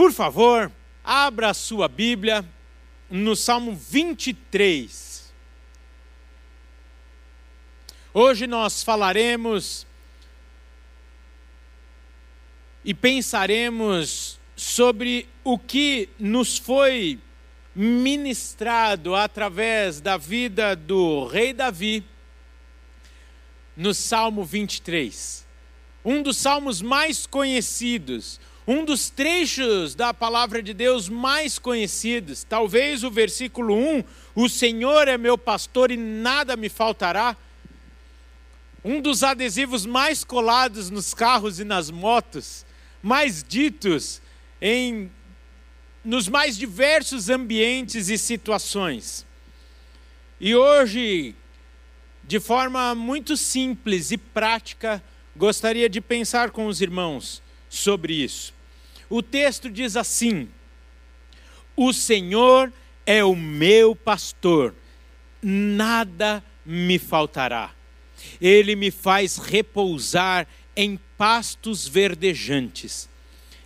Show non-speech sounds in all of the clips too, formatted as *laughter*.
Por favor, abra a sua Bíblia no Salmo 23. Hoje nós falaremos e pensaremos sobre o que nos foi ministrado através da vida do rei Davi no Salmo 23. Um dos salmos mais conhecidos, um dos trechos da palavra de Deus mais conhecidos, talvez o versículo 1, o Senhor é meu pastor e nada me faltará. Um dos adesivos mais colados nos carros e nas motos, mais ditos em nos mais diversos ambientes e situações. E hoje, de forma muito simples e prática, gostaria de pensar com os irmãos sobre isso. O texto diz assim: O Senhor é o meu pastor, nada me faltará. Ele me faz repousar em pastos verdejantes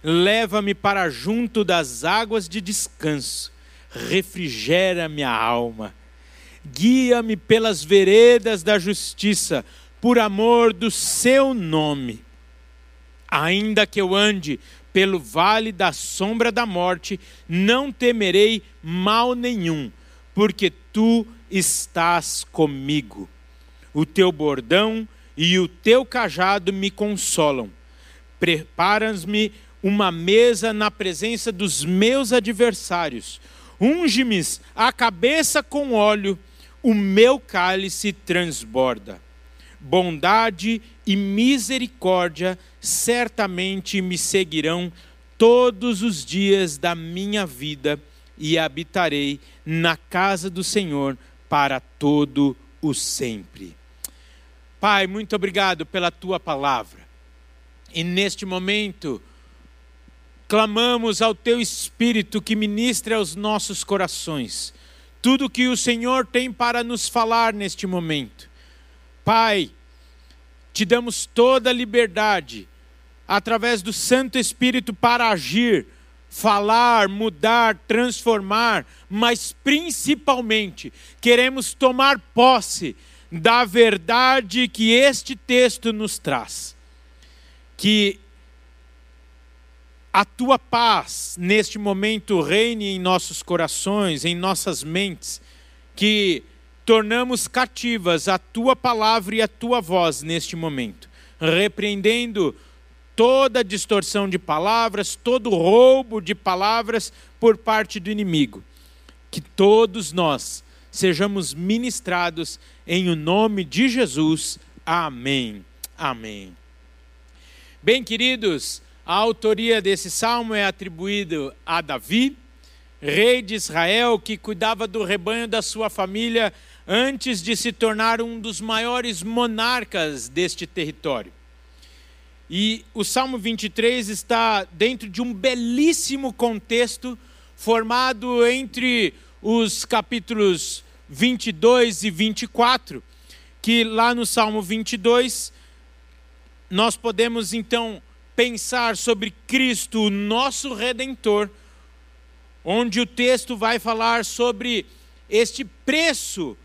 leva-me para junto das águas de descanso, refrigera minha alma, guia-me pelas veredas da justiça, por amor do seu nome. Ainda que eu ande pelo vale da sombra da morte, não temerei mal nenhum, porque tu estás comigo. O teu bordão e o teu cajado me consolam. Preparas-me uma mesa na presença dos meus adversários. Unge-me a cabeça com óleo, o meu cálice transborda. Bondade e misericórdia certamente me seguirão todos os dias da minha vida e habitarei na casa do Senhor para todo o sempre. Pai, muito obrigado pela tua palavra. E neste momento, clamamos ao teu Espírito que ministre aos nossos corações tudo que o Senhor tem para nos falar neste momento. Pai, te damos toda a liberdade, através do Santo Espírito, para agir, falar, mudar, transformar, mas principalmente queremos tomar posse da verdade que este texto nos traz. Que a tua paz neste momento reine em nossos corações, em nossas mentes, que tornamos cativas a tua palavra e a tua voz neste momento, repreendendo toda distorção de palavras, todo roubo de palavras por parte do inimigo. Que todos nós sejamos ministrados em o nome de Jesus. Amém. Amém. Bem, queridos, a autoria desse salmo é atribuída a Davi, rei de Israel, que cuidava do rebanho da sua família antes de se tornar um dos maiores monarcas deste território. E o Salmo 23 está dentro de um belíssimo contexto formado entre os capítulos 22 e 24, que lá no Salmo 22 nós podemos então pensar sobre Cristo, o nosso redentor, onde o texto vai falar sobre este preço,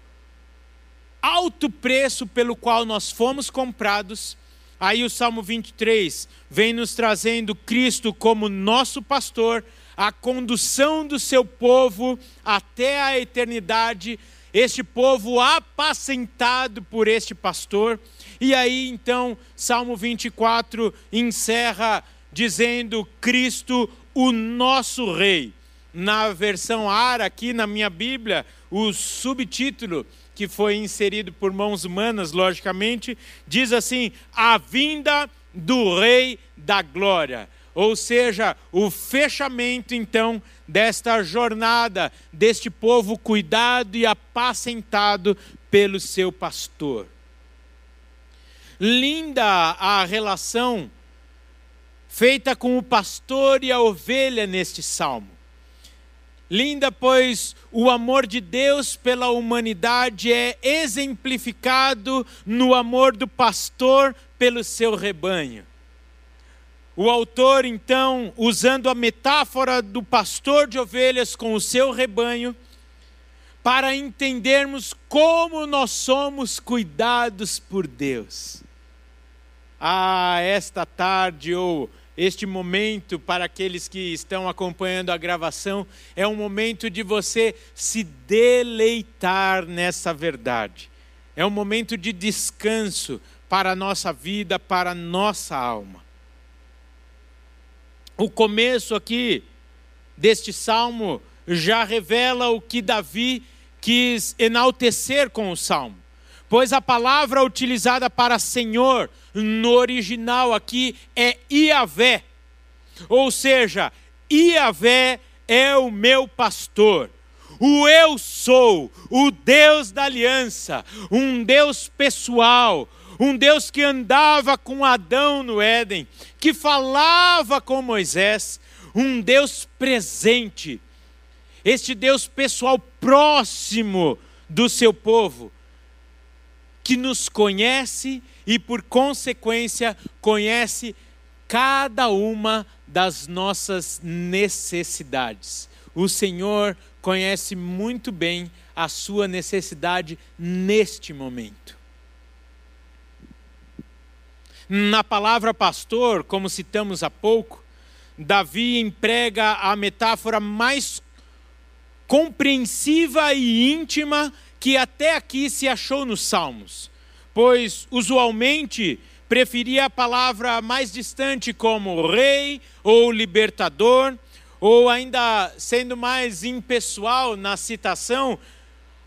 alto preço pelo qual nós fomos comprados. Aí o Salmo 23 vem nos trazendo Cristo como nosso pastor, a condução do seu povo até a eternidade, este povo apacentado por este pastor. E aí então, Salmo 24 encerra dizendo: Cristo, o nosso Rei. Na versão ARA, aqui na minha Bíblia, o subtítulo, que foi inserido por mãos humanas, logicamente, diz assim: A vinda do Rei da Glória. Ou seja, o fechamento então desta jornada, deste povo cuidado e apacentado pelo seu pastor. Linda a relação feita com o pastor e a ovelha neste salmo. Linda, pois o amor de Deus pela humanidade é exemplificado no amor do pastor pelo seu rebanho. O autor, então, usando a metáfora do pastor de ovelhas com o seu rebanho, para entendermos como nós somos cuidados por Deus. Ah, esta tarde ou este momento para aqueles que estão acompanhando a gravação é um momento de você se deleitar nessa verdade. É um momento de descanso para a nossa vida, para a nossa alma. O começo aqui deste salmo já revela o que Davi quis enaltecer com o salmo. Pois a palavra utilizada para Senhor no original aqui é Iavé. Ou seja, Iavé é o meu pastor. O eu sou, o Deus da aliança, um Deus pessoal, um Deus que andava com Adão no Éden, que falava com Moisés, um Deus presente, este Deus pessoal próximo do seu povo, que nos conhece e, por consequência, conhece cada uma das nossas necessidades. O Senhor conhece muito bem a sua necessidade neste momento. Na palavra pastor, como citamos há pouco, Davi emprega a metáfora mais compreensiva e íntima que até aqui se achou nos Salmos, pois usualmente preferia a palavra mais distante como rei ou libertador, ou ainda sendo mais impessoal na citação,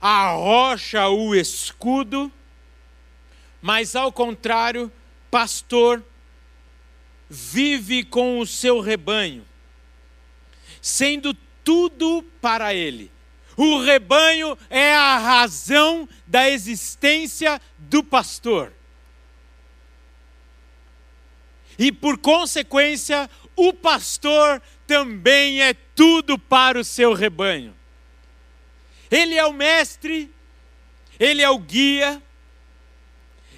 a rocha, o escudo, mas ao contrário, pastor vive com o seu rebanho, sendo tudo para ele. O rebanho é a razão da existência do pastor. E por consequência, o pastor também é tudo para o seu rebanho. Ele é o mestre, ele é o guia,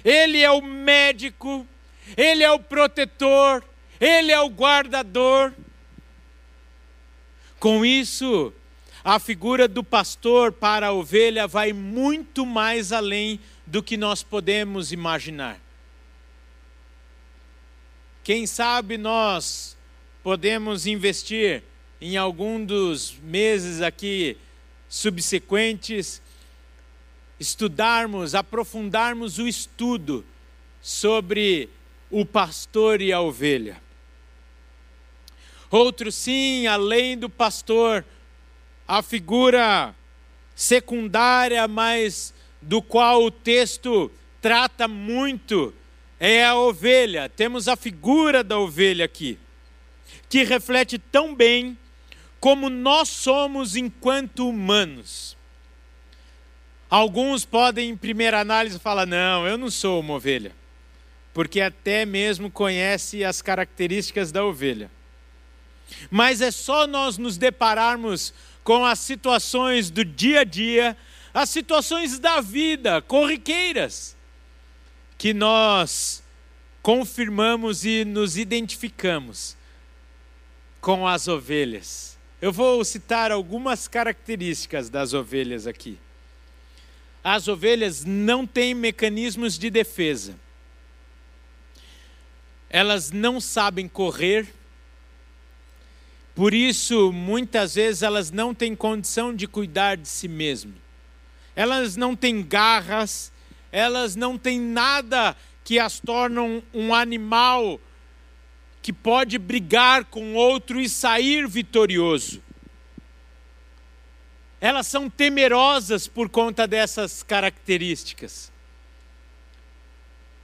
ele é o médico, Ele é o protetor, Ele é o guardador. Com isso, a figura do pastor para a ovelha vai muito mais além do que nós podemos imaginar. Quem sabe nós podemos investir em algum dos meses aqui subsequentes estudarmos, aprofundarmos o estudo sobre o pastor e a ovelha. Outro sim, além do pastor, a figura secundária, mas do qual o texto trata muito, é a ovelha. Temos a figura da ovelha aqui, que reflete tão bem como nós somos enquanto humanos. Alguns podem, em primeira análise, falar: não, eu não sou uma ovelha, porque até mesmo conhece as características da ovelha. Mas é só nós nos depararmos com as situações do dia a dia, as situações da vida, corriqueiras, que nós confirmamos e nos identificamos com as ovelhas. Eu vou citar algumas características das ovelhas aqui as ovelhas não têm mecanismos de defesa. Elas não sabem correr, por isso, muitas vezes, elas não têm condição de cuidar de si mesmas. Elas não têm garras, elas não têm nada que as tornam um animal que pode brigar com outro e sair vitorioso elas são temerosas por conta dessas características.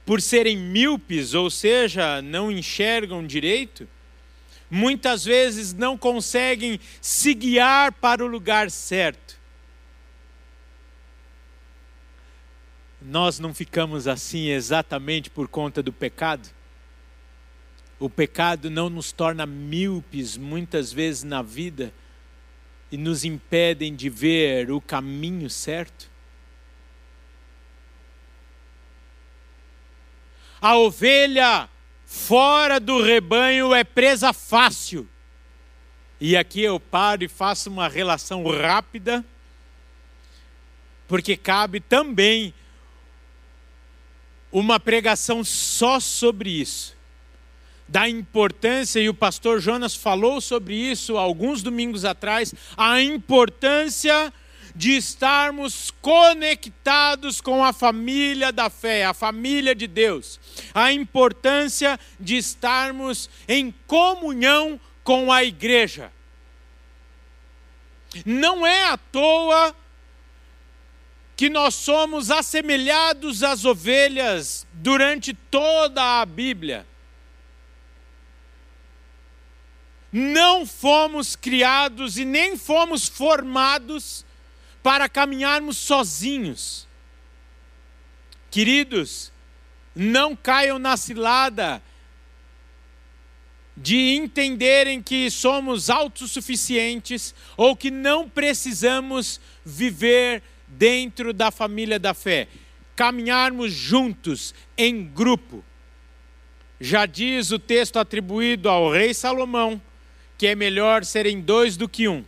Por serem míopes, ou seja, não enxergam direito, muitas vezes não conseguem se guiar para o lugar certo. Nós não ficamos assim exatamente por conta do pecado? O pecado não nos torna míopes muitas vezes na vida e nos impedem de ver o caminho certo? A ovelha fora do rebanho é presa fácil. E aqui eu paro e faço uma relação rápida, porque cabe também uma pregação só sobre isso. Da importância, e o pastor Jonas falou sobre isso alguns domingos atrás, a importância de estarmos conectados com a família da fé, a família de Deus. A importância de estarmos em comunhão com a igreja. Não é à toa que nós somos assemelhados às ovelhas durante toda a Bíblia. Não fomos criados e nem fomos formados para caminharmos sozinhos. Queridos, não caiam na cilada de entenderem que somos autossuficientes ou que não precisamos viver dentro da família da fé. Caminharmos juntos, em grupo. Já diz o texto atribuído ao rei Salomão que é melhor serem dois do que um,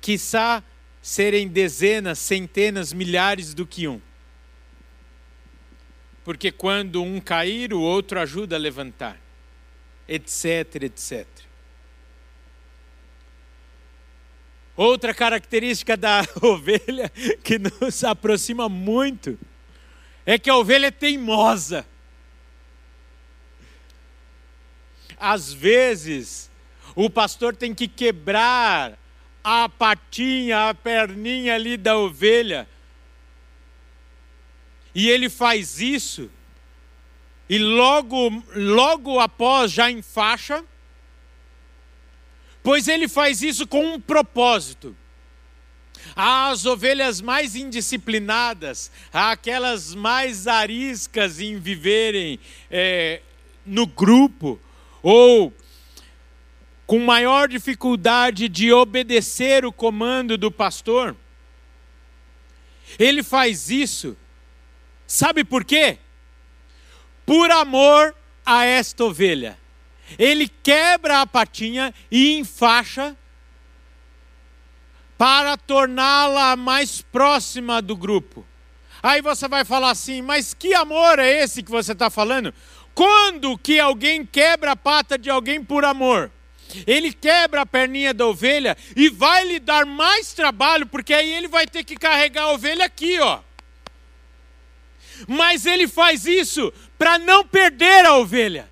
quiçá serem dezenas, centenas, milhares do que um. Porque quando um cair, o outro ajuda a levantar, etc, etc. Outra característica da *laughs* ovelha que nos aproxima muito é que a ovelha é teimosa. Às vezes, o pastor tem que quebrar a patinha, a perninha ali da ovelha. E ele faz isso, e logo, logo após já enfaixa, pois ele faz isso com um propósito. As ovelhas mais indisciplinadas, aquelas mais ariscas em viverem é, no grupo, ou com maior dificuldade de obedecer o comando do pastor, ele faz isso, sabe por quê? Por amor a esta ovelha. Ele quebra a patinha e enfaixa para torná-la mais próxima do grupo. Aí você vai falar assim, mas que amor é esse que você está falando? Quando que alguém quebra a pata de alguém por amor? Ele quebra a perninha da ovelha e vai lhe dar mais trabalho, porque aí ele vai ter que carregar a ovelha aqui, ó. Mas ele faz isso para não perder a ovelha.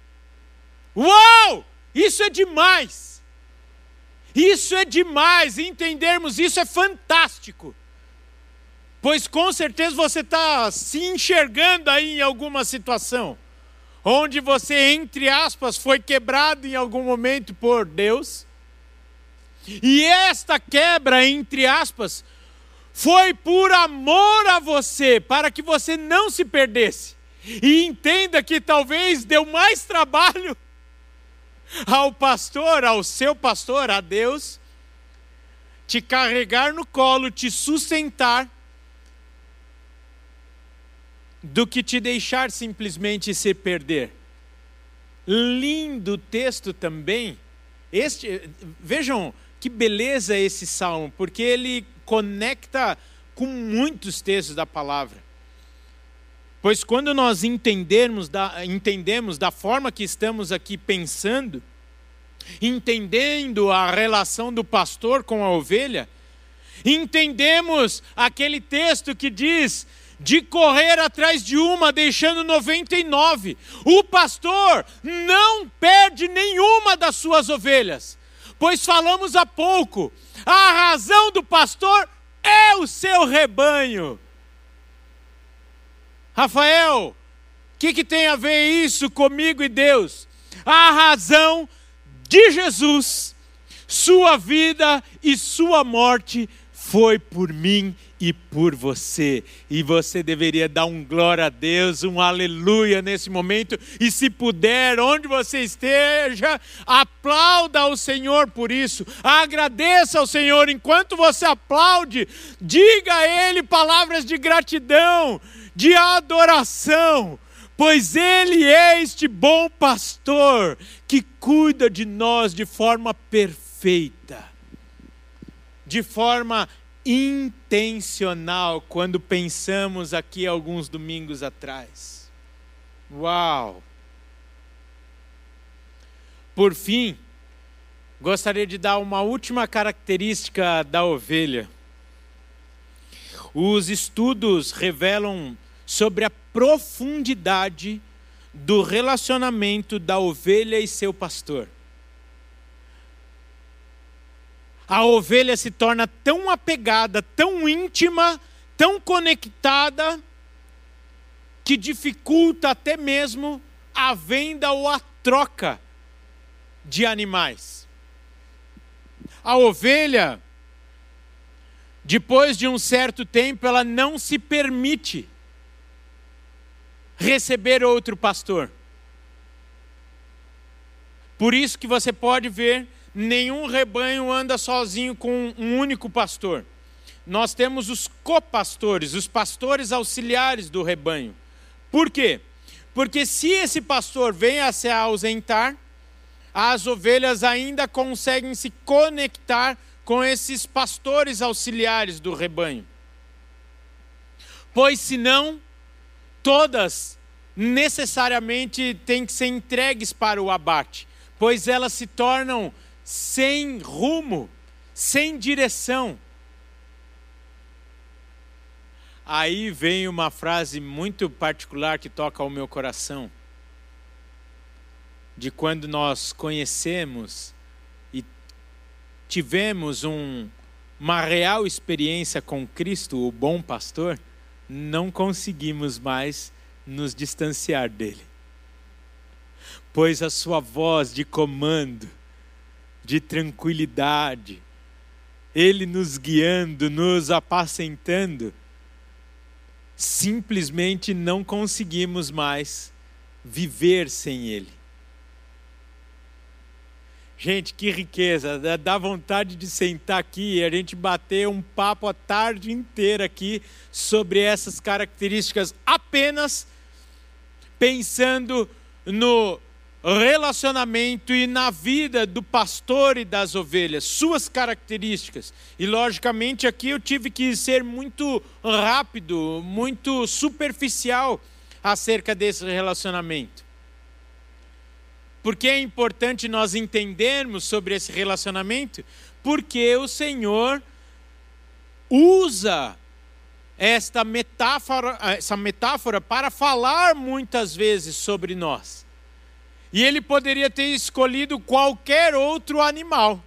Uau! Isso é demais. Isso é demais. Entendermos isso é fantástico. Pois com certeza você está se enxergando aí em alguma situação onde você, entre aspas, foi quebrado em algum momento por Deus. E esta quebra, entre aspas, foi por amor a você, para que você não se perdesse. E entenda que talvez deu mais trabalho *laughs* ao pastor, ao seu pastor, a Deus, te carregar no colo, te sustentar do que te deixar simplesmente se perder. Lindo texto também. Este, vejam que beleza esse salmo, porque ele conecta com muitos textos da palavra. Pois quando nós entendermos da, entendemos da forma que estamos aqui pensando, entendendo a relação do pastor com a ovelha, entendemos aquele texto que diz de correr atrás de uma, deixando 99. O pastor não perde nenhuma das suas ovelhas, pois falamos há pouco, a razão do pastor é o seu rebanho. Rafael, o que, que tem a ver isso comigo e Deus? A razão de Jesus, sua vida e sua morte foi por mim por você. E você deveria dar um glória a Deus, um aleluia nesse momento. E se puder, onde você esteja, aplauda ao Senhor por isso. Agradeça ao Senhor enquanto você aplaude. Diga a Ele palavras de gratidão, de adoração pois Ele é este bom pastor que cuida de nós de forma perfeita, de forma intencional, quando pensamos aqui alguns domingos atrás. Uau! Por fim, gostaria de dar uma última característica da ovelha. Os estudos revelam sobre a profundidade do relacionamento da ovelha e seu pastor. A ovelha se torna tão apegada, tão íntima, tão conectada, que dificulta até mesmo a venda ou a troca de animais. A ovelha, depois de um certo tempo, ela não se permite receber outro pastor. Por isso que você pode ver, nenhum rebanho anda sozinho com um único pastor. Nós temos os copastores, os pastores auxiliares do rebanho. Por quê? Porque se esse pastor vem a se ausentar, as ovelhas ainda conseguem se conectar com esses pastores auxiliares do rebanho. Pois senão, todas necessariamente têm que ser entregues para o abate, pois elas se tornam sem rumo, sem direção. Aí vem uma frase muito particular que toca ao meu coração de quando nós conhecemos e tivemos um, uma real experiência com Cristo, o bom pastor, não conseguimos mais nos distanciar dele. Pois a sua voz de comando, de tranquilidade, ele nos guiando, nos apacentando, simplesmente não conseguimos mais viver sem ele. Gente, que riqueza! Dá vontade de sentar aqui e a gente bater um papo a tarde inteira aqui sobre essas características, apenas pensando no relacionamento e na vida do pastor e das ovelhas, suas características. E logicamente aqui eu tive que ser muito rápido, muito superficial acerca desse relacionamento. Porque é importante nós entendermos sobre esse relacionamento? Porque o Senhor usa esta metáfora, essa metáfora para falar muitas vezes sobre nós. E ele poderia ter escolhido qualquer outro animal.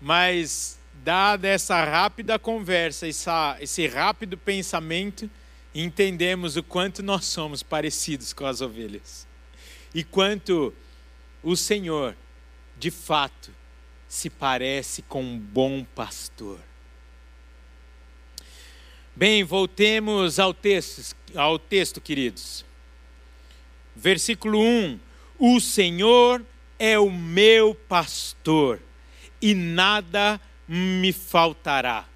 Mas, dada essa rápida conversa, essa, esse rápido pensamento, entendemos o quanto nós somos parecidos com as ovelhas e quanto o Senhor, de fato, se parece com um bom pastor. Bem, voltemos ao texto, ao texto, queridos. Versículo 1: O Senhor é o meu pastor, e nada me faltará.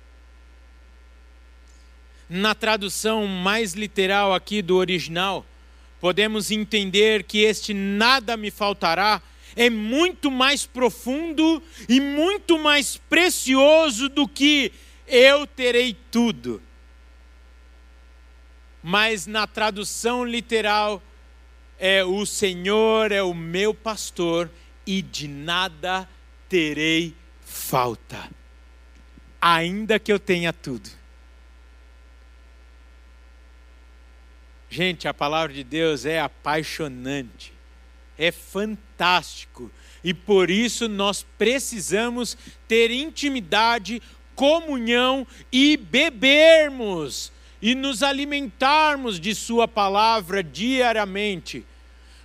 Na tradução mais literal aqui do original, podemos entender que este nada me faltará é muito mais profundo e muito mais precioso do que eu terei tudo. Mas na tradução literal é o Senhor é o meu pastor e de nada terei falta. Ainda que eu tenha tudo. Gente, a palavra de Deus é apaixonante, é fantástico, e por isso nós precisamos ter intimidade, comunhão e bebermos e nos alimentarmos de Sua palavra diariamente.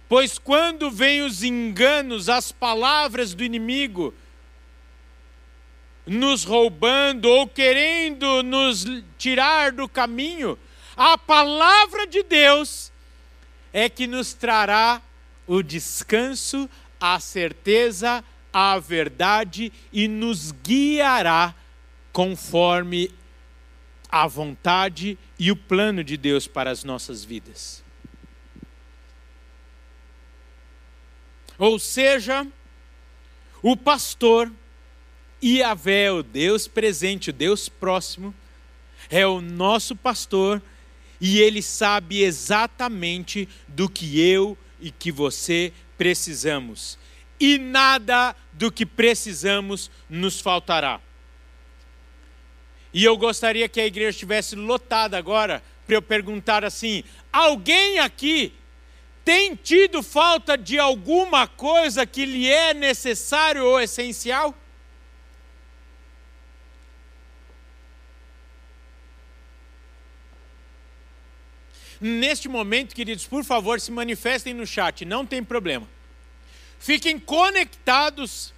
Pois quando vêm os enganos, as palavras do inimigo, nos roubando ou querendo nos tirar do caminho, a palavra de Deus é que nos trará o descanso, a certeza, a verdade e nos guiará conforme a vontade e o plano de Deus para as nossas vidas. Ou seja, o pastor Iavé, o Deus presente, o Deus próximo, é o nosso pastor e ele sabe exatamente do que eu e que você precisamos. E nada do que precisamos nos faltará. E eu gostaria que a igreja estivesse lotada agora para eu perguntar assim: alguém aqui tem tido falta de alguma coisa que lhe é necessário ou essencial? Neste momento, queridos, por favor, se manifestem no chat, não tem problema. Fiquem conectados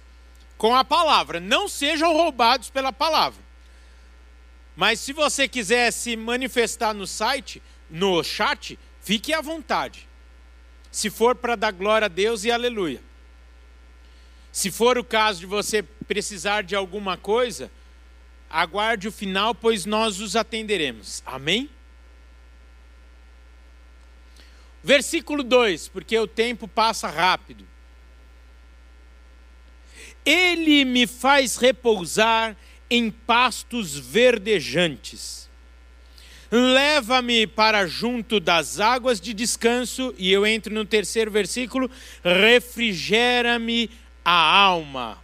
com a palavra, não sejam roubados pela palavra. Mas se você quiser se manifestar no site, no chat, fique à vontade. Se for para dar glória a Deus e aleluia. Se for o caso de você precisar de alguma coisa, aguarde o final, pois nós os atenderemos. Amém? Versículo 2, porque o tempo passa rápido. Ele me faz repousar em pastos verdejantes. Leva-me para junto das águas de descanso, e eu entro no terceiro versículo: refrigera-me a alma.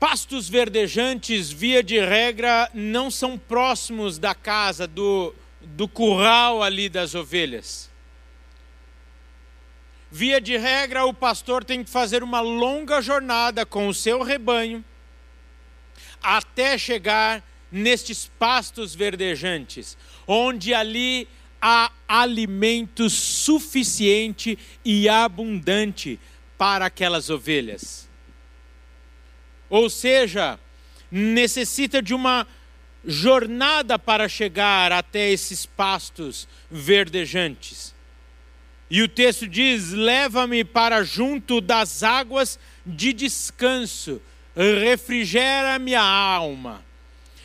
Pastos verdejantes, via de regra, não são próximos da casa, do, do curral ali das ovelhas. Via de regra, o pastor tem que fazer uma longa jornada com o seu rebanho até chegar nestes pastos verdejantes, onde ali há alimento suficiente e abundante para aquelas ovelhas. Ou seja, necessita de uma jornada para chegar até esses pastos verdejantes. E o texto diz: Leva-me para junto das águas de descanso, refrigera-me a alma.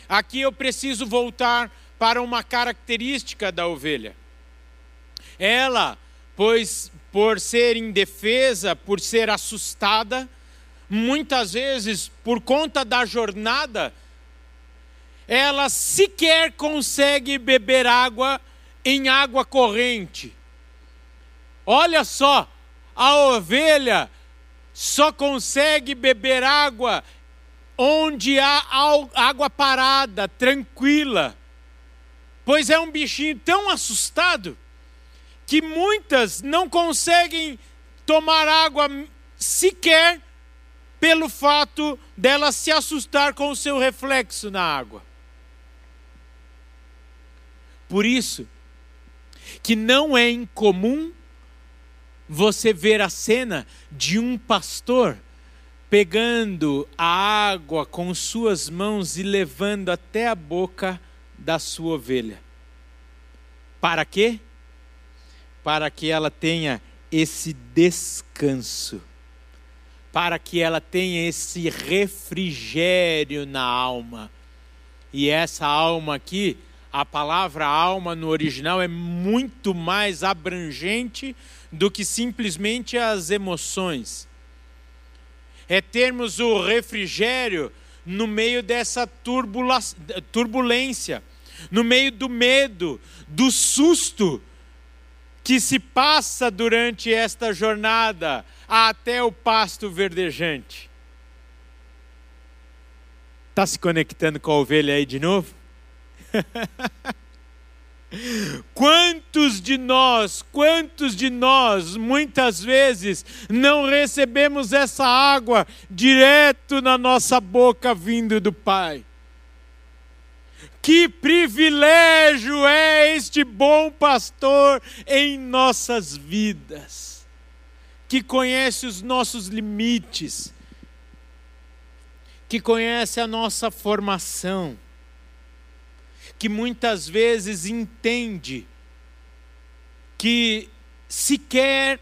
Aqui eu preciso voltar para uma característica da ovelha. Ela, pois por ser indefesa, por ser assustada, muitas vezes, por conta da jornada, ela sequer consegue beber água em água corrente. Olha só, a ovelha só consegue beber água onde há água parada, tranquila. Pois é um bichinho tão assustado que muitas não conseguem tomar água sequer pelo fato dela se assustar com o seu reflexo na água. Por isso, que não é incomum você ver a cena de um pastor pegando a água com suas mãos e levando até a boca da sua ovelha. Para quê? Para que ela tenha esse descanso para que ela tenha esse refrigério na alma. E essa alma aqui, a palavra alma no original é muito mais abrangente do que simplesmente as emoções. É termos o refrigério no meio dessa turbulência, no meio do medo, do susto que se passa durante esta jornada até o pasto verdejante. Está se conectando com a ovelha aí de novo? *laughs* Quantos de nós, quantos de nós, muitas vezes, não recebemos essa água direto na nossa boca vindo do Pai? Que privilégio é este bom pastor em nossas vidas, que conhece os nossos limites, que conhece a nossa formação, que muitas vezes entende que sequer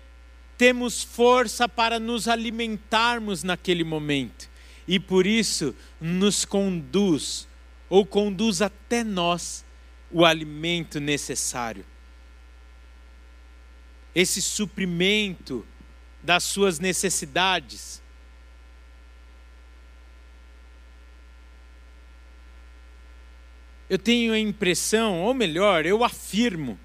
temos força para nos alimentarmos naquele momento e por isso nos conduz ou conduz até nós o alimento necessário. esse suprimento das suas necessidades. Eu tenho a impressão, ou melhor, eu afirmo,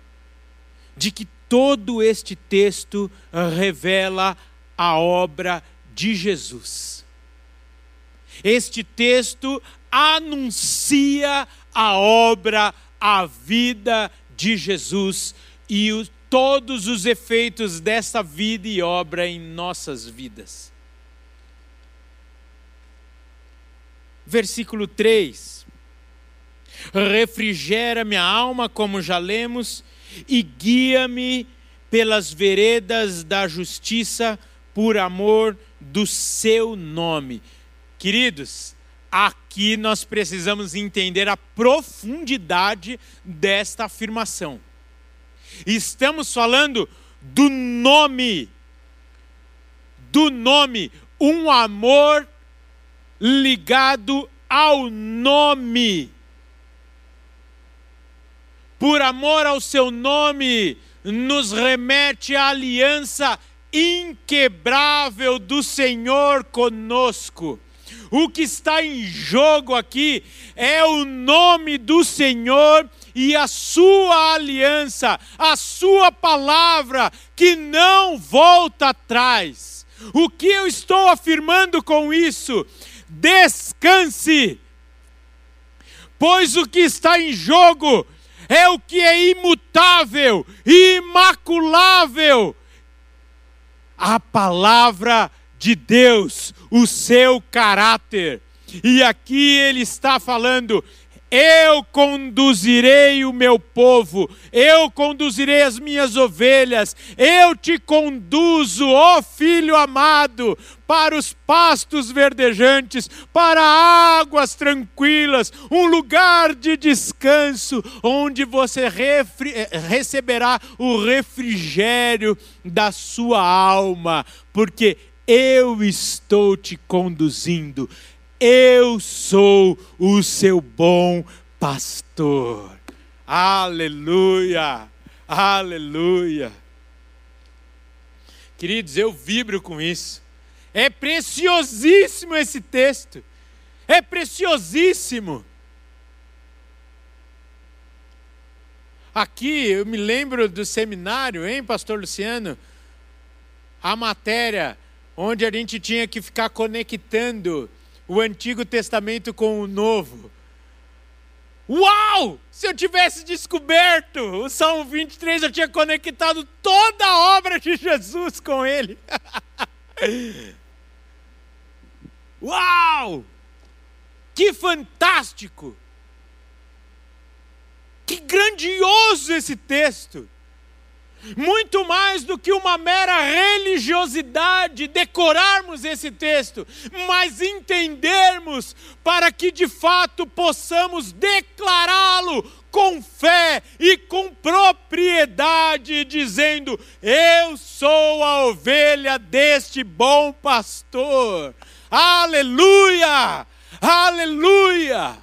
de que todo este texto revela a obra de Jesus. Este texto anuncia a obra, a vida de Jesus e o, todos os efeitos dessa vida e obra em nossas vidas. Versículo 3: Refrigera minha alma, como já lemos, e guia-me pelas veredas da justiça por amor do seu nome. Queridos, aqui nós precisamos entender a profundidade desta afirmação. Estamos falando do nome, do nome, um amor ligado ao nome. Por amor ao seu nome, nos remete à aliança inquebrável do Senhor conosco. O que está em jogo aqui é o nome do Senhor e a sua aliança, a sua palavra que não volta atrás. O que eu estou afirmando com isso? Descanse, pois o que está em jogo é o que é imutável, imaculável. A palavra de Deus, o seu caráter. E aqui ele está falando: eu conduzirei o meu povo, eu conduzirei as minhas ovelhas, eu te conduzo, ó filho amado, para os pastos verdejantes, para águas tranquilas, um lugar de descanso, onde você eh, receberá o refrigério da sua alma, porque eu estou te conduzindo, eu sou o seu bom pastor. Aleluia, aleluia. Queridos, eu vibro com isso. É preciosíssimo esse texto. É preciosíssimo. Aqui eu me lembro do seminário, hein, Pastor Luciano? A matéria onde a gente tinha que ficar conectando o Antigo Testamento com o Novo. Uau! Se eu tivesse descoberto o Salmo 23, eu tinha conectado toda a obra de Jesus com ele. *laughs* Uau! Que fantástico! Que grandioso esse texto! Muito mais do que uma mera religiosidade decorarmos esse texto, mas entendermos para que de fato possamos declará-lo com fé e com propriedade, dizendo: Eu sou a ovelha deste bom pastor. Aleluia! Aleluia!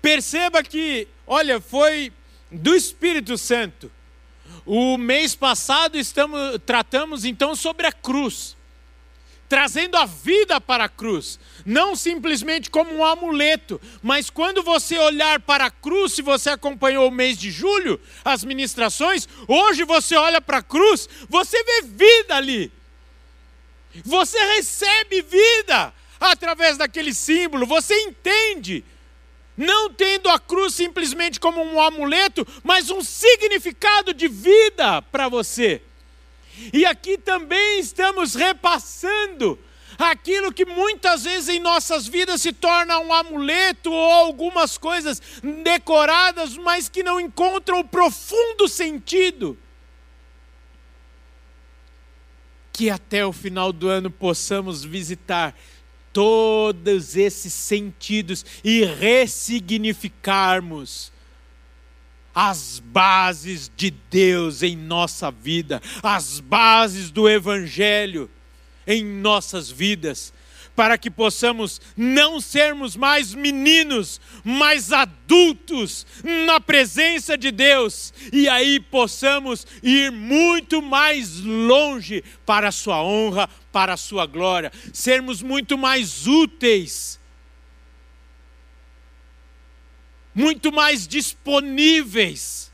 Perceba que, olha, foi do Espírito Santo. O mês passado estamos, tratamos então sobre a cruz, trazendo a vida para a cruz, não simplesmente como um amuleto, mas quando você olhar para a cruz, se você acompanhou o mês de julho, as ministrações, hoje você olha para a cruz, você vê vida ali, você recebe vida através daquele símbolo, você entende não tendo a cruz simplesmente como um amuleto, mas um significado de vida para você. E aqui também estamos repassando aquilo que muitas vezes em nossas vidas se torna um amuleto ou algumas coisas decoradas, mas que não encontram o profundo sentido. Que até o final do ano possamos visitar todos esses sentidos e ressignificarmos as bases de Deus em nossa vida, as bases do Evangelho em nossas vidas, para que possamos não sermos mais meninos, mas adultos na presença de Deus, e aí possamos ir muito mais longe para a Sua honra, para a Sua glória, sermos muito mais úteis, muito mais disponíveis,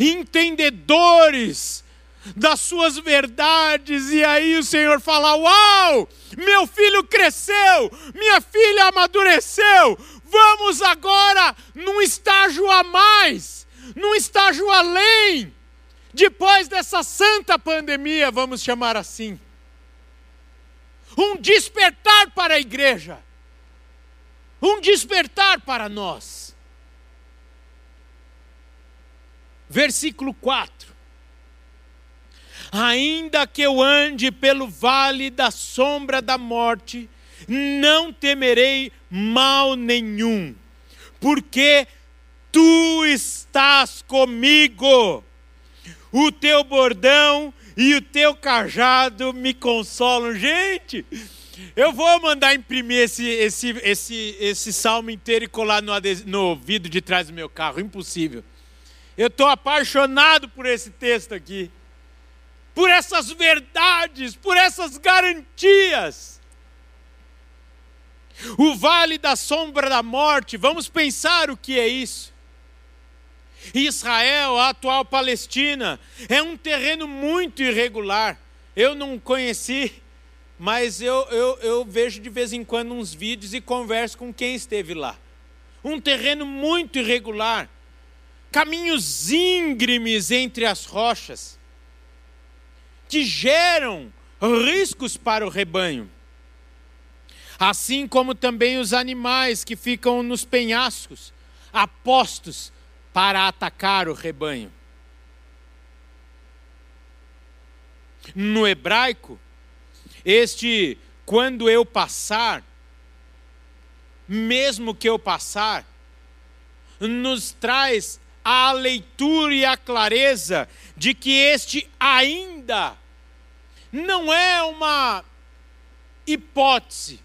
entendedores das suas verdades, e aí o Senhor fala: Uau, meu filho cresceu, minha filha amadureceu, vamos agora num estágio a mais, num estágio além, depois dessa santa pandemia, vamos chamar assim. Um despertar para a igreja, um despertar para nós. Versículo 4 Ainda que eu ande pelo vale da sombra da morte, não temerei mal nenhum, porque tu estás comigo. O teu bordão e o teu cajado me consolam. Gente, eu vou mandar imprimir esse, esse, esse, esse salmo inteiro e colar no, no vidro de trás do meu carro. Impossível. Eu estou apaixonado por esse texto aqui por essas verdades, por essas garantias. O vale da sombra da morte, vamos pensar o que é isso. Israel, a atual Palestina, é um terreno muito irregular. Eu não conheci, mas eu, eu, eu vejo de vez em quando uns vídeos e converso com quem esteve lá. Um terreno muito irregular, caminhos íngremes entre as rochas que geram riscos para o rebanho. Assim como também os animais que ficam nos penhascos, apostos para atacar o rebanho. No hebraico, este quando eu passar, mesmo que eu passar, nos traz a leitura e a clareza de que este ainda não é uma hipótese.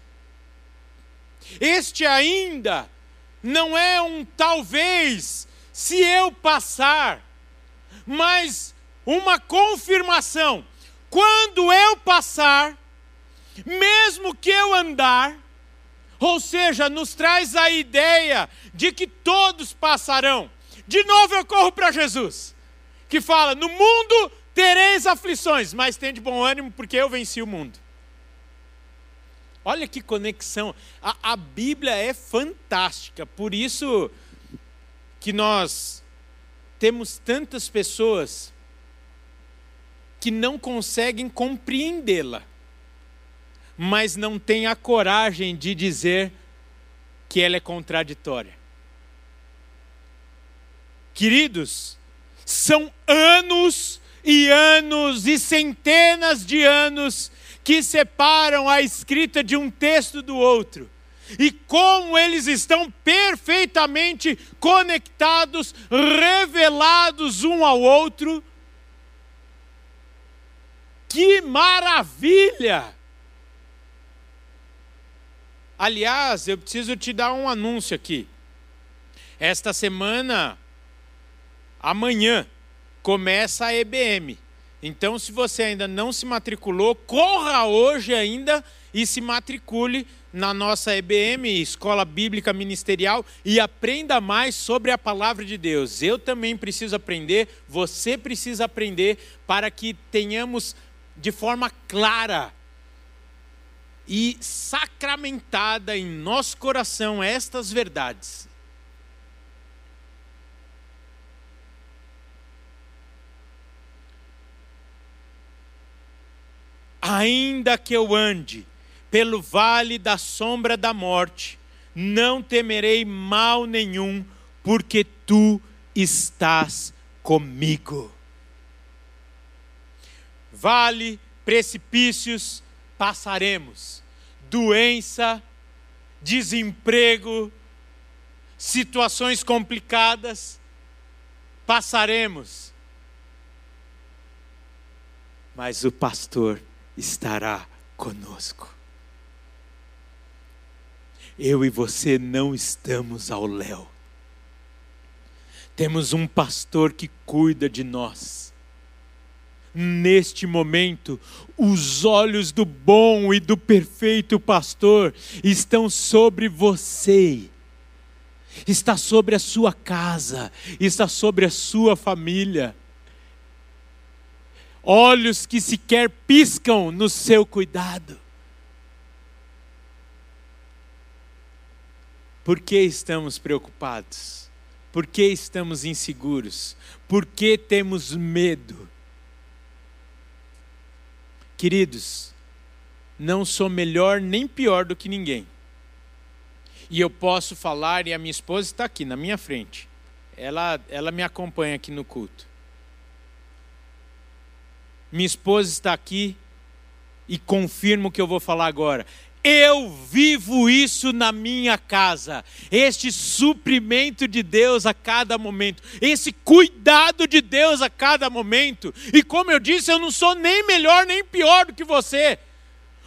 Este ainda não é um talvez, se eu passar, mas uma confirmação. Quando eu passar, mesmo que eu andar, ou seja, nos traz a ideia de que todos passarão. De novo eu corro para Jesus, que fala: No mundo tereis aflições, mas tem de bom ânimo, porque eu venci o mundo. Olha que conexão. A, a Bíblia é fantástica, por isso que nós temos tantas pessoas que não conseguem compreendê-la, mas não têm a coragem de dizer que ela é contraditória. Queridos, são anos e anos e centenas de anos que separam a escrita de um texto do outro. E como eles estão perfeitamente conectados, revelados um ao outro. Que maravilha! Aliás, eu preciso te dar um anúncio aqui. Esta semana amanhã começa a EBM. Então, se você ainda não se matriculou, corra hoje ainda e se matricule na nossa EBM, Escola Bíblica Ministerial, e aprenda mais sobre a palavra de Deus. Eu também preciso aprender, você precisa aprender para que tenhamos de forma clara e sacramentada em nosso coração estas verdades. Ainda que eu ande pelo vale da sombra da morte, não temerei mal nenhum, porque tu estás comigo. Vale, precipícios, passaremos. Doença, desemprego, situações complicadas, passaremos. Mas o pastor estará conosco. eu e você não estamos ao léu. Temos um pastor que cuida de nós. Neste momento, os olhos do bom e do perfeito pastor estão sobre você, está sobre a sua casa, está sobre a sua família. Olhos que sequer piscam no seu cuidado. Por que estamos preocupados? Por que estamos inseguros? Por que temos medo? Queridos, não sou melhor nem pior do que ninguém. E eu posso falar, e a minha esposa está aqui na minha frente. Ela, ela me acompanha aqui no culto. Minha esposa está aqui e confirma o que eu vou falar agora. Eu vivo isso na minha casa, este suprimento de Deus a cada momento, esse cuidado de Deus a cada momento. E como eu disse, eu não sou nem melhor nem pior do que você.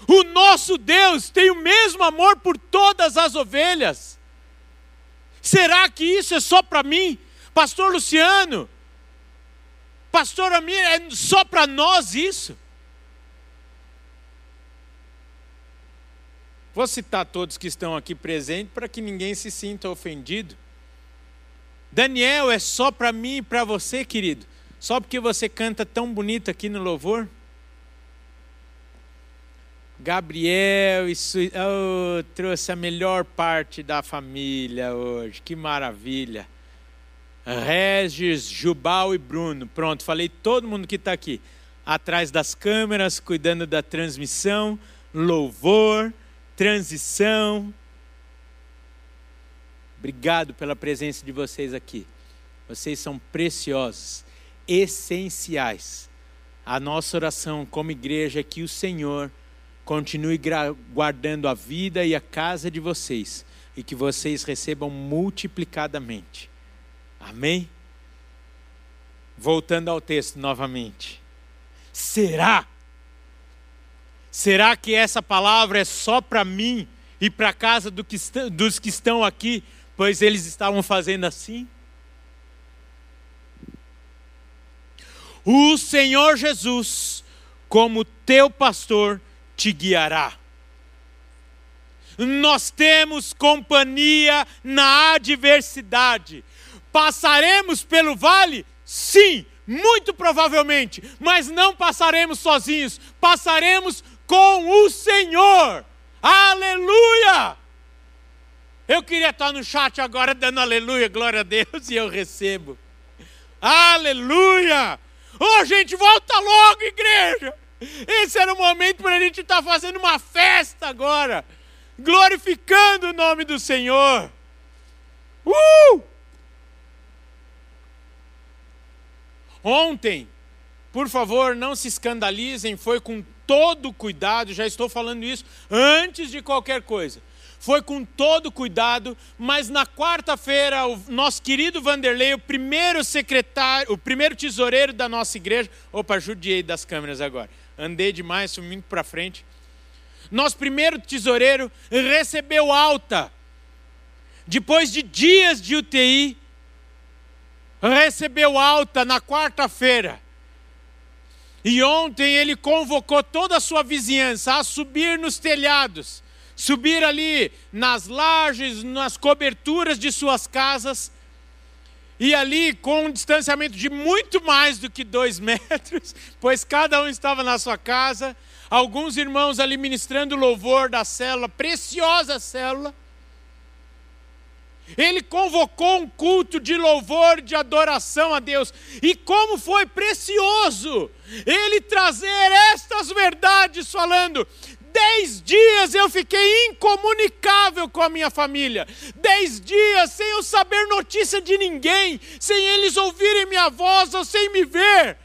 O nosso Deus tem o mesmo amor por todas as ovelhas. Será que isso é só para mim? Pastor Luciano, Pastor Amir, é só para nós isso? Vou citar todos que estão aqui presentes para que ninguém se sinta ofendido. Daniel, é só para mim e para você, querido. Só porque você canta tão bonito aqui no louvor. Gabriel, isso oh, trouxe a melhor parte da família hoje. Que maravilha. Regis, Jubal e Bruno. Pronto, falei todo mundo que está aqui. Atrás das câmeras, cuidando da transmissão, louvor transição. Obrigado pela presença de vocês aqui. Vocês são preciosos, essenciais. A nossa oração como igreja é que o Senhor continue guardando a vida e a casa de vocês e que vocês recebam multiplicadamente. Amém? Voltando ao texto novamente. Será Será que essa palavra é só para mim e para a casa do que, dos que estão aqui, pois eles estavam fazendo assim? O Senhor Jesus, como teu pastor, te guiará. Nós temos companhia na adversidade. Passaremos pelo vale? Sim, muito provavelmente, mas não passaremos sozinhos, passaremos com o Senhor. Aleluia! Eu queria estar no chat agora dando aleluia, glória a Deus, *laughs* e eu recebo. Aleluia! Ô oh, gente, volta logo, igreja! Esse era o momento para a gente estar fazendo uma festa agora, glorificando o nome do Senhor. Uh! Ontem, por favor, não se escandalizem, foi com todo cuidado, já estou falando isso antes de qualquer coisa. Foi com todo cuidado, mas na quarta-feira o nosso querido Vanderlei, o primeiro secretário, o primeiro tesoureiro da nossa igreja, opa, judiei das câmeras agora. Andei demais, fui muito para frente. Nosso primeiro tesoureiro recebeu alta. Depois de dias de UTI, recebeu alta na quarta-feira. E ontem ele convocou toda a sua vizinhança a subir nos telhados, subir ali nas lajes, nas coberturas de suas casas, e ali com um distanciamento de muito mais do que dois *laughs* metros, pois cada um estava na sua casa, alguns irmãos ali ministrando louvor da célula, preciosa célula. Ele convocou um culto de louvor, de adoração a Deus. E como foi precioso ele trazer estas verdades, falando: Dez dias eu fiquei incomunicável com a minha família. Dez dias sem eu saber notícia de ninguém, sem eles ouvirem minha voz ou sem me ver.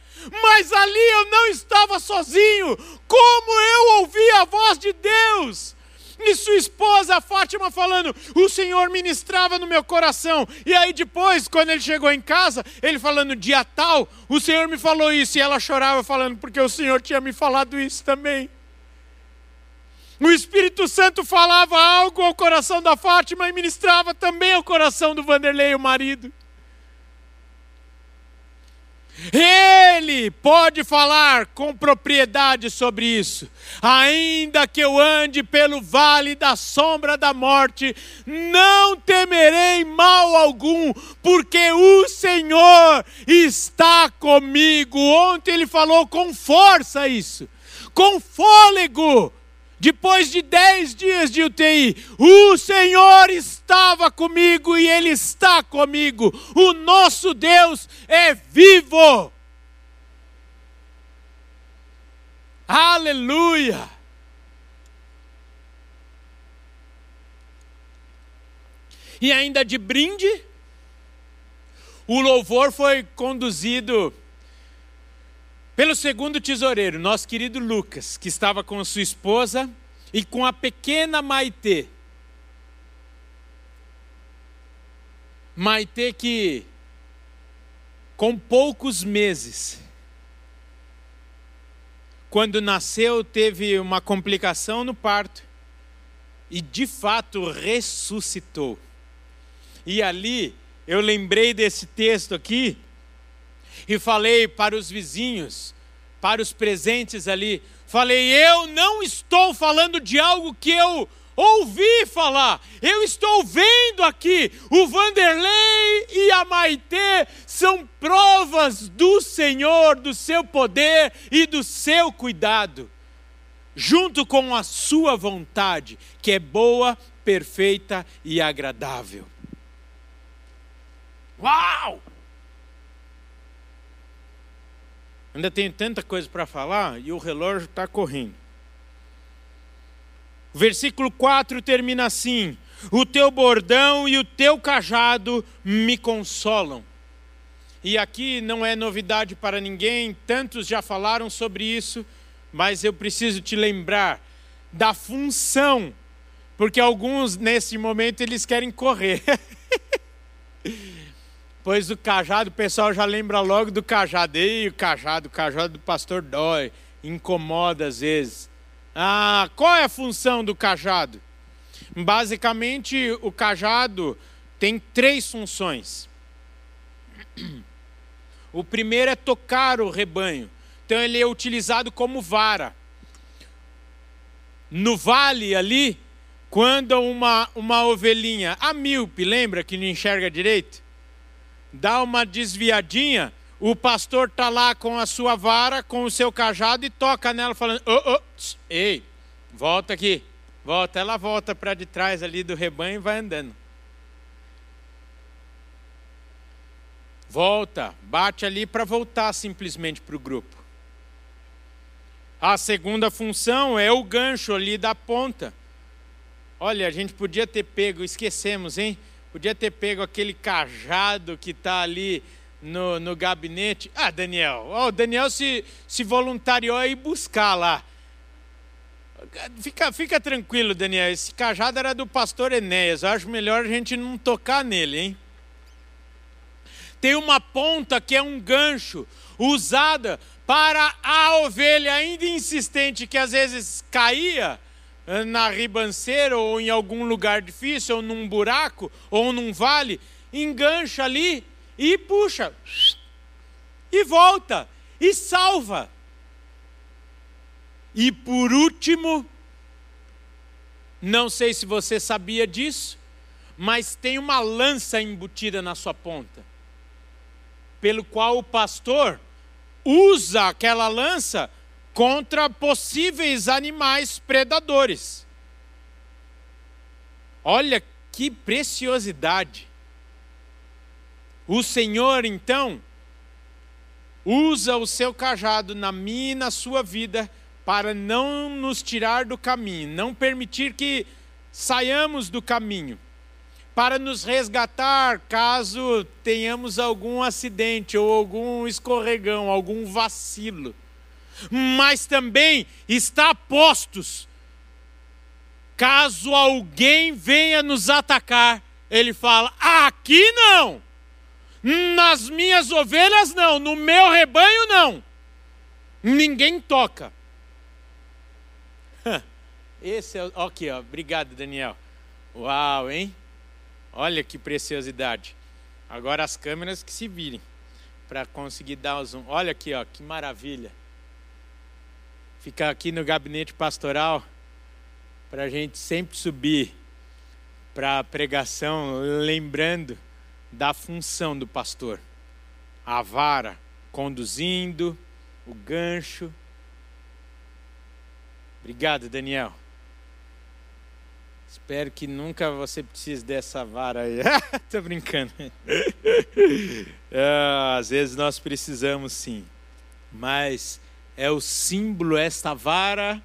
Mas ali eu não estava sozinho. Como eu ouvi a voz de Deus? E sua esposa Fátima falando: O Senhor ministrava no meu coração. E aí depois, quando ele chegou em casa, ele falando: Dia tal, o Senhor me falou isso. E ela chorava falando: Porque o Senhor tinha me falado isso também. O Espírito Santo falava algo ao coração da Fátima e ministrava também ao coração do Vanderlei, o marido. Ele pode falar com propriedade sobre isso. Ainda que eu ande pelo vale da sombra da morte, não temerei mal algum, porque o Senhor está comigo. Ontem ele falou com força isso, com fôlego. Depois de dez dias de UTI, o Senhor estava comigo e Ele está comigo. O nosso Deus é vivo. Aleluia! E ainda de brinde, o louvor foi conduzido pelo segundo tesoureiro, nosso querido Lucas, que estava com sua esposa e com a pequena Maitê. Maitê que, com poucos meses, quando nasceu, teve uma complicação no parto e de fato ressuscitou. E ali eu lembrei desse texto aqui e falei para os vizinhos, para os presentes ali, falei: eu não estou falando de algo que eu ouvi falar, eu estou vendo aqui. O Vanderlei e a Maitê são provas do Senhor, do seu poder e do seu cuidado, junto com a sua vontade, que é boa, perfeita e agradável. Uau! Ainda tenho tanta coisa para falar e o relógio está correndo. O versículo 4 termina assim: O teu bordão e o teu cajado me consolam. E aqui não é novidade para ninguém, tantos já falaram sobre isso, mas eu preciso te lembrar da função, porque alguns nesse momento eles querem correr. *laughs* Pois o cajado, o pessoal já lembra logo do cajado. Ei, o cajado, o cajado do pastor dói, incomoda às vezes. Ah, qual é a função do cajado? Basicamente, o cajado tem três funções. *clears throat* O primeiro é tocar o rebanho. Então ele é utilizado como vara. No vale ali, quando uma, uma ovelhinha, a míope, lembra que não enxerga direito? Dá uma desviadinha, o pastor está lá com a sua vara, com o seu cajado e toca nela, falando: oh, oh, tss, Ei, volta aqui, volta. Ela volta para de trás ali do rebanho e vai andando. Volta, bate ali para voltar simplesmente para o grupo. A segunda função é o gancho ali da ponta. Olha, a gente podia ter pego, esquecemos, hein? Podia ter pego aquele cajado que está ali no, no gabinete. Ah, Daniel, oh, o Daniel se, se voluntariou a ir buscar lá. Fica, fica tranquilo, Daniel. Esse cajado era do pastor Enéas. Acho melhor a gente não tocar nele, hein? Tem uma ponta que é um gancho, usada para a ovelha ainda insistente, que às vezes caía na ribanceira ou em algum lugar difícil, ou num buraco, ou num vale, engancha ali e puxa, e volta, e salva. E por último, não sei se você sabia disso, mas tem uma lança embutida na sua ponta, pelo qual o pastor usa aquela lança contra possíveis animais predadores. Olha que preciosidade. O Senhor, então, usa o seu cajado na minha e na sua vida para não nos tirar do caminho, não permitir que saiamos do caminho, para nos resgatar caso tenhamos algum acidente ou algum escorregão, algum vacilo mas também está postos. Caso alguém venha nos atacar, ele fala: aqui não, nas minhas ovelhas não, no meu rebanho não, ninguém toca. *laughs* Esse é. Aqui, ó. Obrigado, Daniel. Uau, hein? Olha que preciosidade. Agora as câmeras que se virem para conseguir dar o zoom. Olha aqui, ó, que maravilha. Ficar aqui no gabinete pastoral para a gente sempre subir para a pregação, lembrando da função do pastor. A vara conduzindo, o gancho. Obrigado, Daniel. Espero que nunca você precise dessa vara aí. *laughs* Tô brincando. *laughs* Ah, às vezes nós precisamos sim. Mas é o símbolo, esta vara,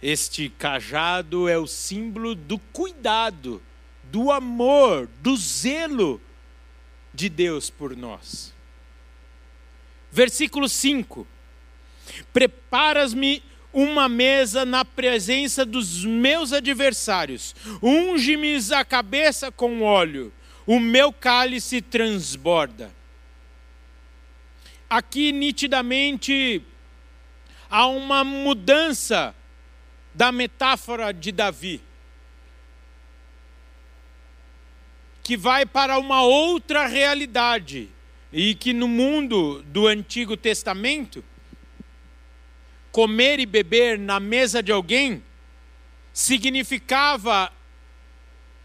este cajado é o símbolo do cuidado, do amor, do zelo de Deus por nós. Versículo 5: Preparas-me uma mesa na presença dos meus adversários, unge-me a cabeça com óleo, o meu cálice transborda. Aqui nitidamente há uma mudança da metáfora de Davi, que vai para uma outra realidade, e que no mundo do Antigo Testamento, comer e beber na mesa de alguém significava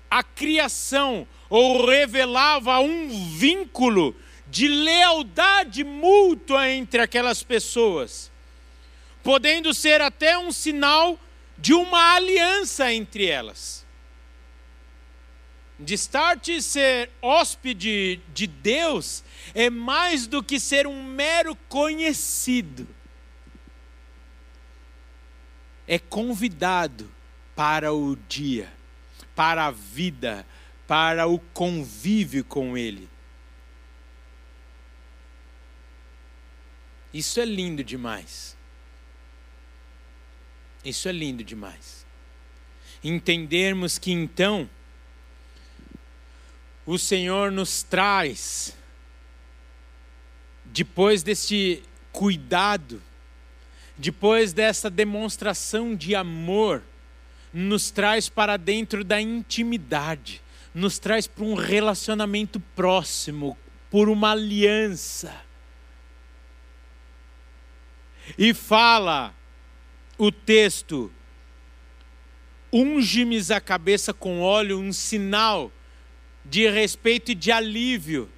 a criação ou revelava um vínculo de lealdade mútua entre aquelas pessoas, podendo ser até um sinal de uma aliança entre elas. De e ser hóspede de Deus é mais do que ser um mero conhecido é convidado para o dia, para a vida, para o convívio com Ele. Isso é lindo demais. Isso é lindo demais. Entendermos que então o Senhor nos traz, depois deste cuidado, depois dessa demonstração de amor, nos traz para dentro da intimidade, nos traz para um relacionamento próximo, por uma aliança. E fala o texto: unge-me a cabeça com óleo, um sinal de respeito e de alívio.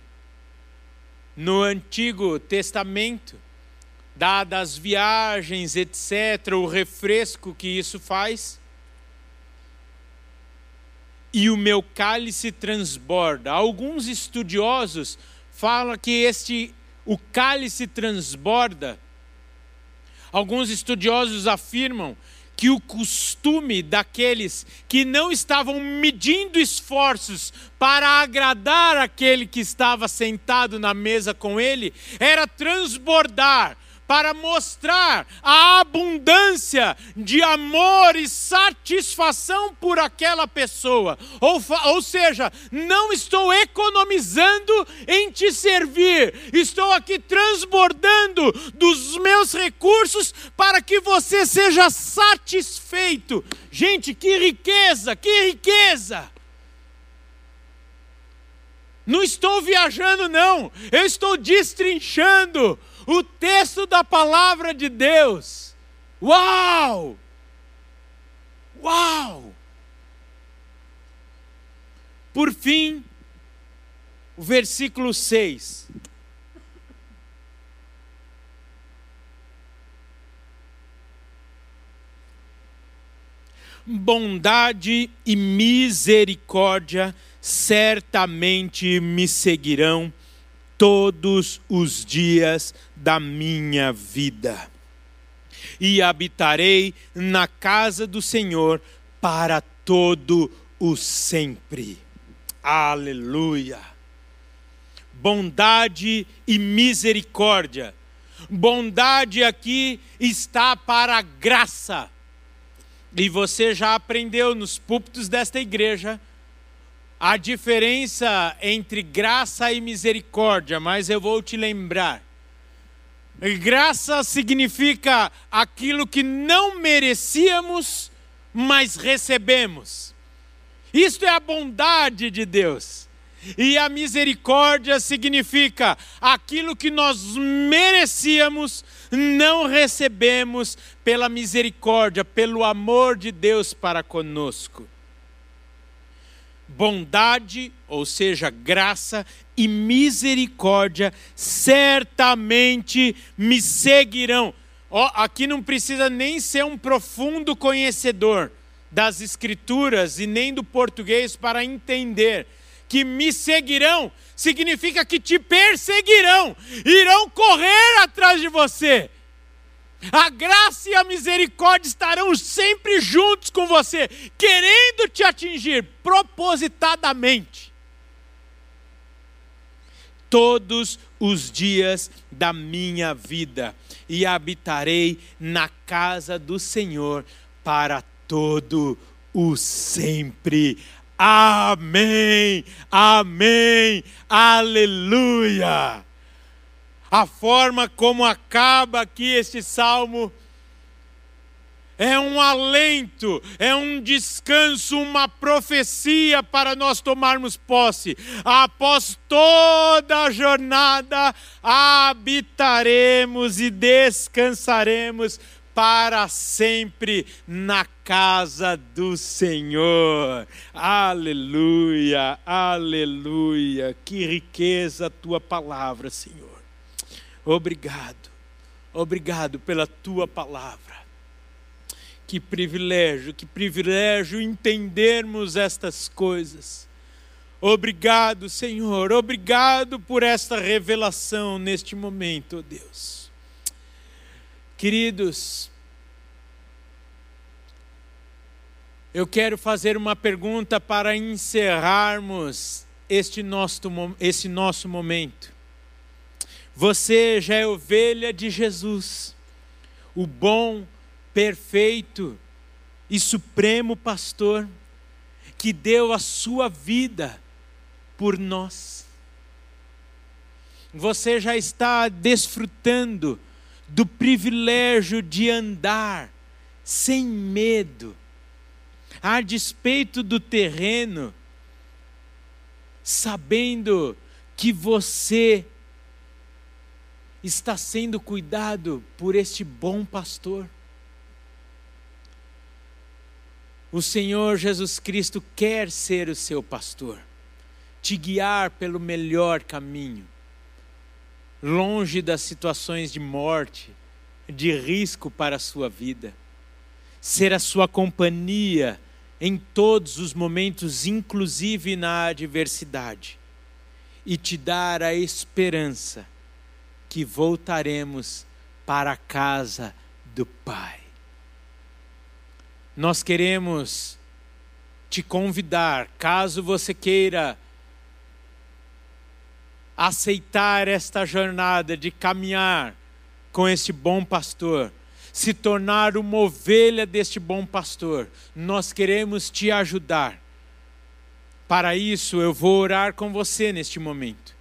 No Antigo Testamento, dadas as viagens, etc., o refresco que isso faz. E o meu cálice transborda. Alguns estudiosos falam que este o cálice transborda. Alguns estudiosos afirmam que o costume daqueles que não estavam medindo esforços para agradar aquele que estava sentado na mesa com ele era transbordar para mostrar a abundância de amor e satisfação por aquela pessoa. Ou, ou seja, não estou economizando em te servir, estou aqui transbordando dos meus recursos para que você seja satisfeito. Gente, que riqueza, que riqueza! Não estou viajando, não, eu estou destrinchando o texto da palavra de Deus. Uau! Uau! Por fim, o versículo 6. Bondade e misericórdia certamente me seguirão todos os dias da minha vida. E habitarei na casa do Senhor para todo o sempre. Aleluia. Bondade e misericórdia. Bondade aqui está para a graça. E você já aprendeu nos púlpitos desta igreja a diferença entre graça e misericórdia, mas eu vou te lembrar. Graça significa aquilo que não merecíamos, mas recebemos. Isto é a bondade de Deus. E a misericórdia significa aquilo que nós merecíamos, não recebemos pela misericórdia, pelo amor de Deus para conosco. Bondade, ou seja, graça e misericórdia certamente me seguirão. Oh, aqui não precisa nem ser um profundo conhecedor das Escrituras e nem do português para entender que me seguirão, significa que te perseguirão, irão correr atrás de você. A graça e a misericórdia estarão sempre juntos com você, querendo te atingir propositadamente. Todos os dias da minha vida, e habitarei na casa do Senhor para todo o sempre. Amém, amém, aleluia. A forma como acaba aqui este salmo é um alento, é um descanso, uma profecia para nós tomarmos posse. Após toda a jornada, habitaremos e descansaremos para sempre na casa do Senhor. Aleluia, aleluia. Que riqueza a tua palavra, Senhor. Obrigado, obrigado pela tua palavra. Que privilégio, que privilégio entendermos estas coisas. Obrigado, Senhor, obrigado por esta revelação neste momento, Deus. Queridos, eu quero fazer uma pergunta para encerrarmos este nosso, esse nosso momento. Você já é ovelha de Jesus, o bom, perfeito e supremo pastor, que deu a sua vida por nós. Você já está desfrutando do privilégio de andar sem medo, a despeito do terreno, sabendo que você está sendo cuidado por este bom pastor. O Senhor Jesus Cristo quer ser o seu pastor, te guiar pelo melhor caminho. Longe das situações de morte, de risco para a sua vida, ser a sua companhia em todos os momentos, inclusive na adversidade, e te dar a esperança que voltaremos para a casa do Pai. Nós queremos te convidar, caso você queira aceitar esta jornada de caminhar com este bom pastor, se tornar uma ovelha deste bom pastor, nós queremos te ajudar. Para isso, eu vou orar com você neste momento.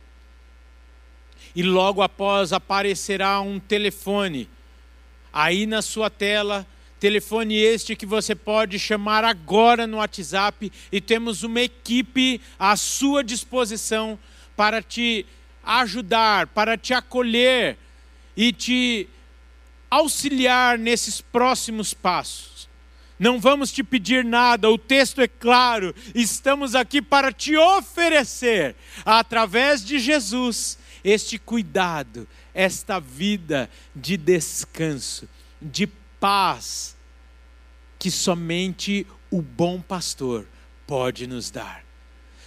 E logo após aparecerá um telefone aí na sua tela, telefone este que você pode chamar agora no WhatsApp e temos uma equipe à sua disposição para te ajudar, para te acolher e te auxiliar nesses próximos passos. Não vamos te pedir nada, o texto é claro, estamos aqui para te oferecer, através de Jesus, este cuidado, esta vida de descanso, de paz, que somente o bom pastor pode nos dar.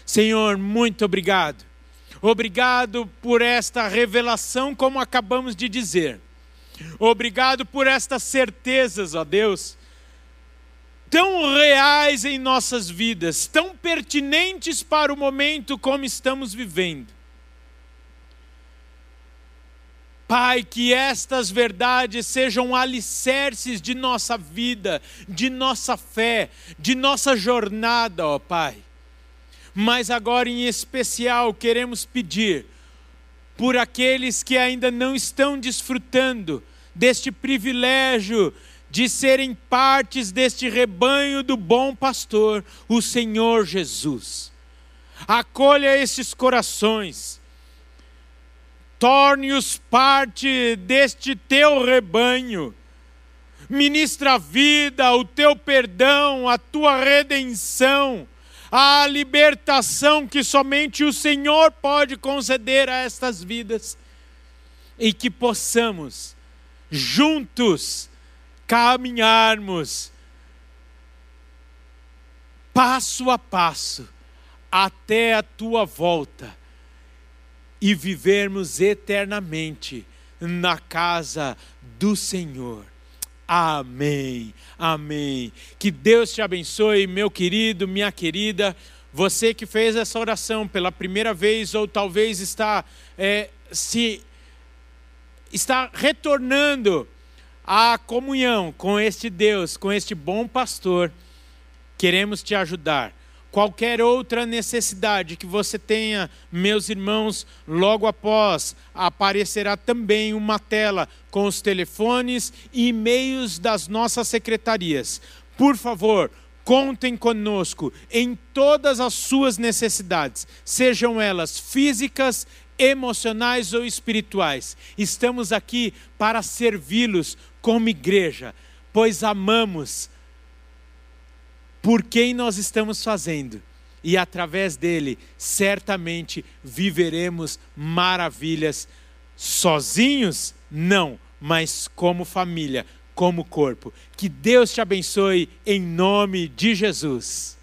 Senhor, muito obrigado Obrigado por esta revelação, como acabamos de dizer. Obrigado por estas certezas, ó Deus, tão reais em nossas vidas, tão pertinentes para o momento como estamos vivendo. Pai, que estas verdades sejam alicerces de nossa vida, de nossa fé, de nossa jornada, ó Pai mas agora em especial queremos pedir por aqueles que ainda não estão desfrutando deste privilégio de serem partes deste rebanho do bom pastor, o Senhor Jesus. Acolha esses corações, torne-os parte deste teu rebanho. Ministra a vida, o teu perdão, a tua redenção, a libertação que somente o Senhor pode conceder a estas vidas, e que possamos juntos caminharmos passo a passo até a tua volta e vivermos eternamente na casa do Senhor. Amém, amém. Que Deus te abençoe, meu querido, minha querida. Você que fez essa oração pela primeira vez ou talvez está é, se está retornando à comunhão com este Deus, com este bom pastor, queremos te ajudar qualquer outra necessidade que você tenha, meus irmãos, logo após aparecerá também uma tela com os telefones e e-mails das nossas secretarias. Por favor, contem conosco em todas as suas necessidades, sejam elas físicas, emocionais ou espirituais. Estamos aqui para servi-los como igreja, pois amamos por quem nós estamos fazendo. E através dele, certamente viveremos maravilhas sozinhos? Não, mas como família, como corpo. Que Deus te abençoe em nome de Jesus.